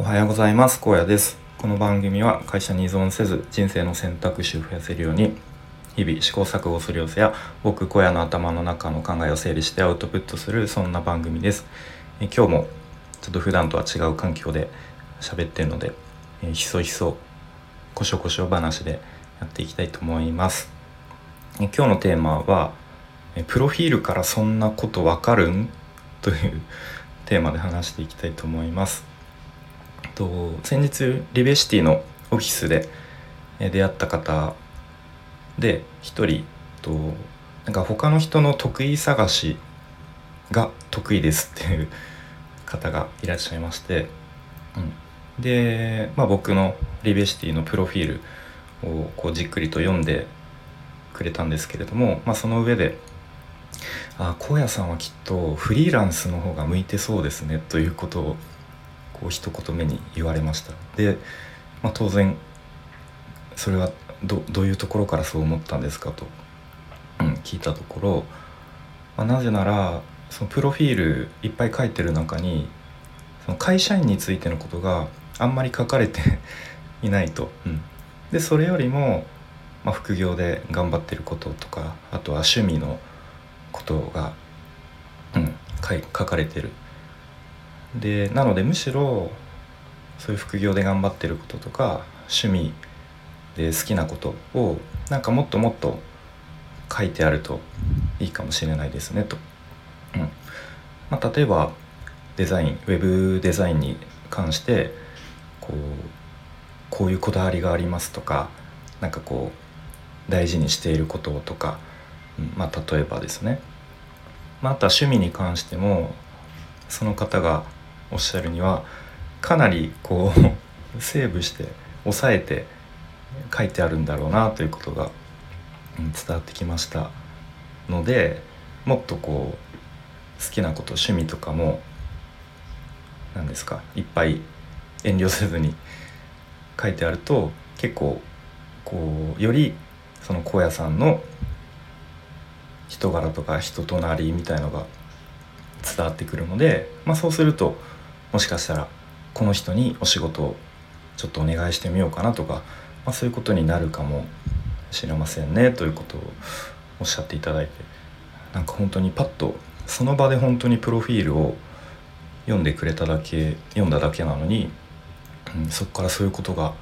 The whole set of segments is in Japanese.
おはようございます。高野です。この番組は会社に依存せず人生の選択肢を増やせるように日々試行錯誤する様子や僕小屋の頭の中の考えを整理してアウトプットするそんな番組です。え今日もちょっと普段とは違う環境で喋ってるのでえひそひそこしょこしょ話でやっていきたいと思います。え今日のテーマはえプロフィールからそんなことわかるん？というテーマで話していきたいと思います。と先日リベシティのオフィスで出会った方で一人となんか他の人の得意探しが得意ですっていう方がいらっしゃいまして、うん、で、まあ、僕のリベシティのプロフィールをこうじっくりと読んでくれたんですけれども、まあ、その上で「あ荒野さんはきっとフリーランスの方が向いてそうですね」ということをこう一言目に言われましたで、まあ、当然それはどどういうところからそう思ったんですかと、うん、聞いたところ、まあ、なぜならそのプロフィールいっぱい書いてる中にその会社員についてのことがあんまり書かれて いないと。うん、でそれよりも、まあ、副業で頑張ってることとかあとは趣味のことが、うん、書かれてる。でなのでむしろそういう副業で頑張ってることとか趣味で好きなことをなんかもっともっと書いてあるといいかもしれないですねと。うん。まあ、例えばデザインウェブデザインに関してこうこういうこだわりがありますとかなんかこう大事にしていることとか、まあ例えばですね、まあ、あとは趣味に関してもその方がおっしゃるにはかなりこう セーブして抑えて書いてあるんだろうなということが伝わってきました。のでもっとこう好きなこと趣味とかも何ですかいっぱい遠慮せずに書いてあると結構こうよりその荒野さんの人柄とか人となりみたいのが伝わってくるので、まあ、そうするともしかしたらこの人にお仕事をちょっとお願いしてみようかなとか、まあ、そういうことになるかもしれませんねということをおっしゃっていただいてなんか本当にパッとその場で本当にプロフィールを読んでくれただけ読んだだけなのに、うん、そこからそういうことが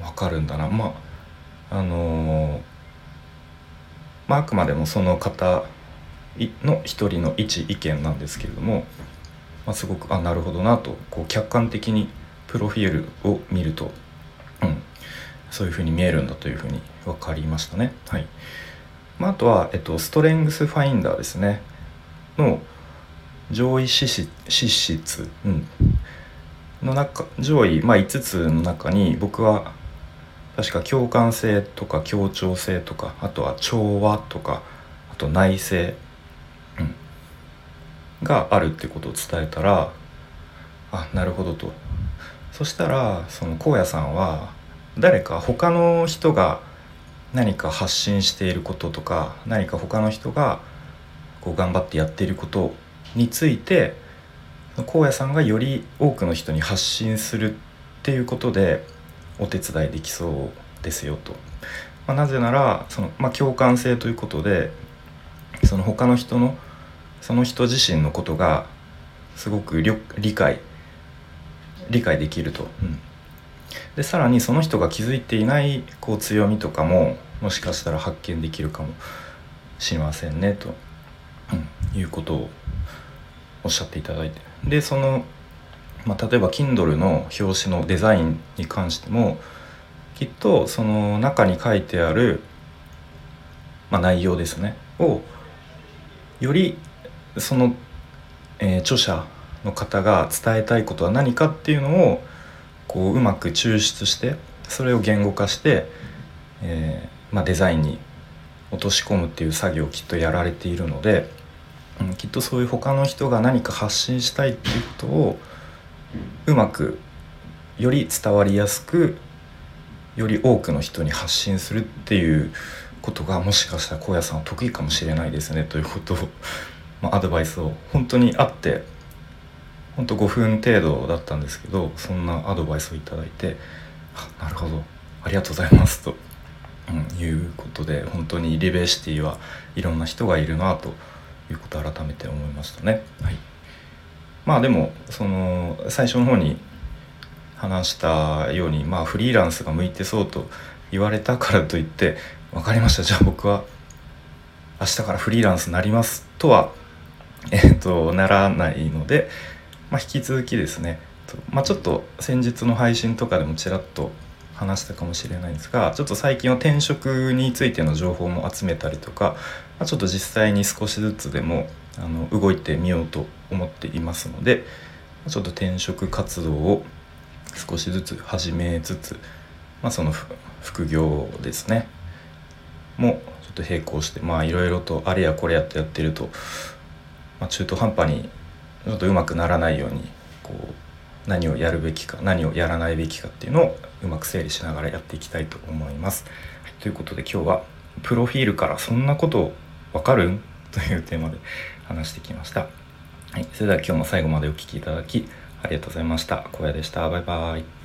分かるんだな。まああのー、まあ、あくまでもその方の一人の一意見なんですけれどもまあ、すごくあなるほどなとこう客観的にプロフィールを見ると、うん、そういうふうに見えるんだというふうに分かりましたね。はい。まあ、あとは、えっと、ストレングスファインダーですね。の上位資質、うん、の中上位、まあ、5つの中に僕は確か共感性とか協調性とかあとは調和とかあと内政があるってことを伝えたらあなるほどとそしたらその荒野さんは誰か他の人が何か発信していることとか何か他の人がこう頑張ってやっていることについて荒野さんがより多くの人に発信するっていうことでお手伝いできそうですよと。まあ、なぜならその、まあ、共感性ということでその他の人のその人自身のことがすごく理解理解できると、うん、でさらにその人が気づいていないこう強みとかももしかしたら発見できるかもしれませんねと、うん、いうことをおっしゃっていただいて。でその、まあ、例えば Kindle の表紙のデザインに関してもきっとその中に書いてある、まあ、内容ですね。をよりその、えー、著者の方が伝えたいことは何かっていうのをこううまく抽出してそれを言語化して、えー、まあ、デザインに落とし込むっていう作業をきっとやられているので、うん、きっとそういう他の人が何か発信したいっていうことをうまくより伝わりやすくより多くの人に発信するっていうことがもしかしたら荒野さんは得意かもしれないですねということをま、アドバイスを本当にあってほんと5分程度だったんですけどそんなアドバイスをいただいてなるほどありがとうございますと、うん、いうことで本当にリベーシティはいろんな人がいるなということを改めて思いましたね。はい、まあでもその最初の方に話したようにまあフリーランスが向いてそうと言われたからといって分かりましたじゃあ僕は明日からフリーランスになりますとはえっ、とならないので、まあ、引き続きですねまあ、ちょっと先日の配信とかでもちらっと話したかもしれないんですがちょっと最近は転職についての情報も集めたりとか、まあ、ちょっと実際に少しずつでもあの動いてみようと思っていますのでちょっと転職活動を少しずつ始めつつ、まあ、その副業ですねもちょっと並行してまあいろいろとあれやこれやってやってると、まあ、中途半端にちょっとうまくならないようにこう何をやるべきか何をやらないべきかっていうのをうまく整理しながらやっていきたいと思います。はい、ということで今日はプロフィールからそんなことわかる？ん というテーマで話してきました。はい、それでは今日も最後までお聴きいただきありがとうございました。小屋でした。バイバイ。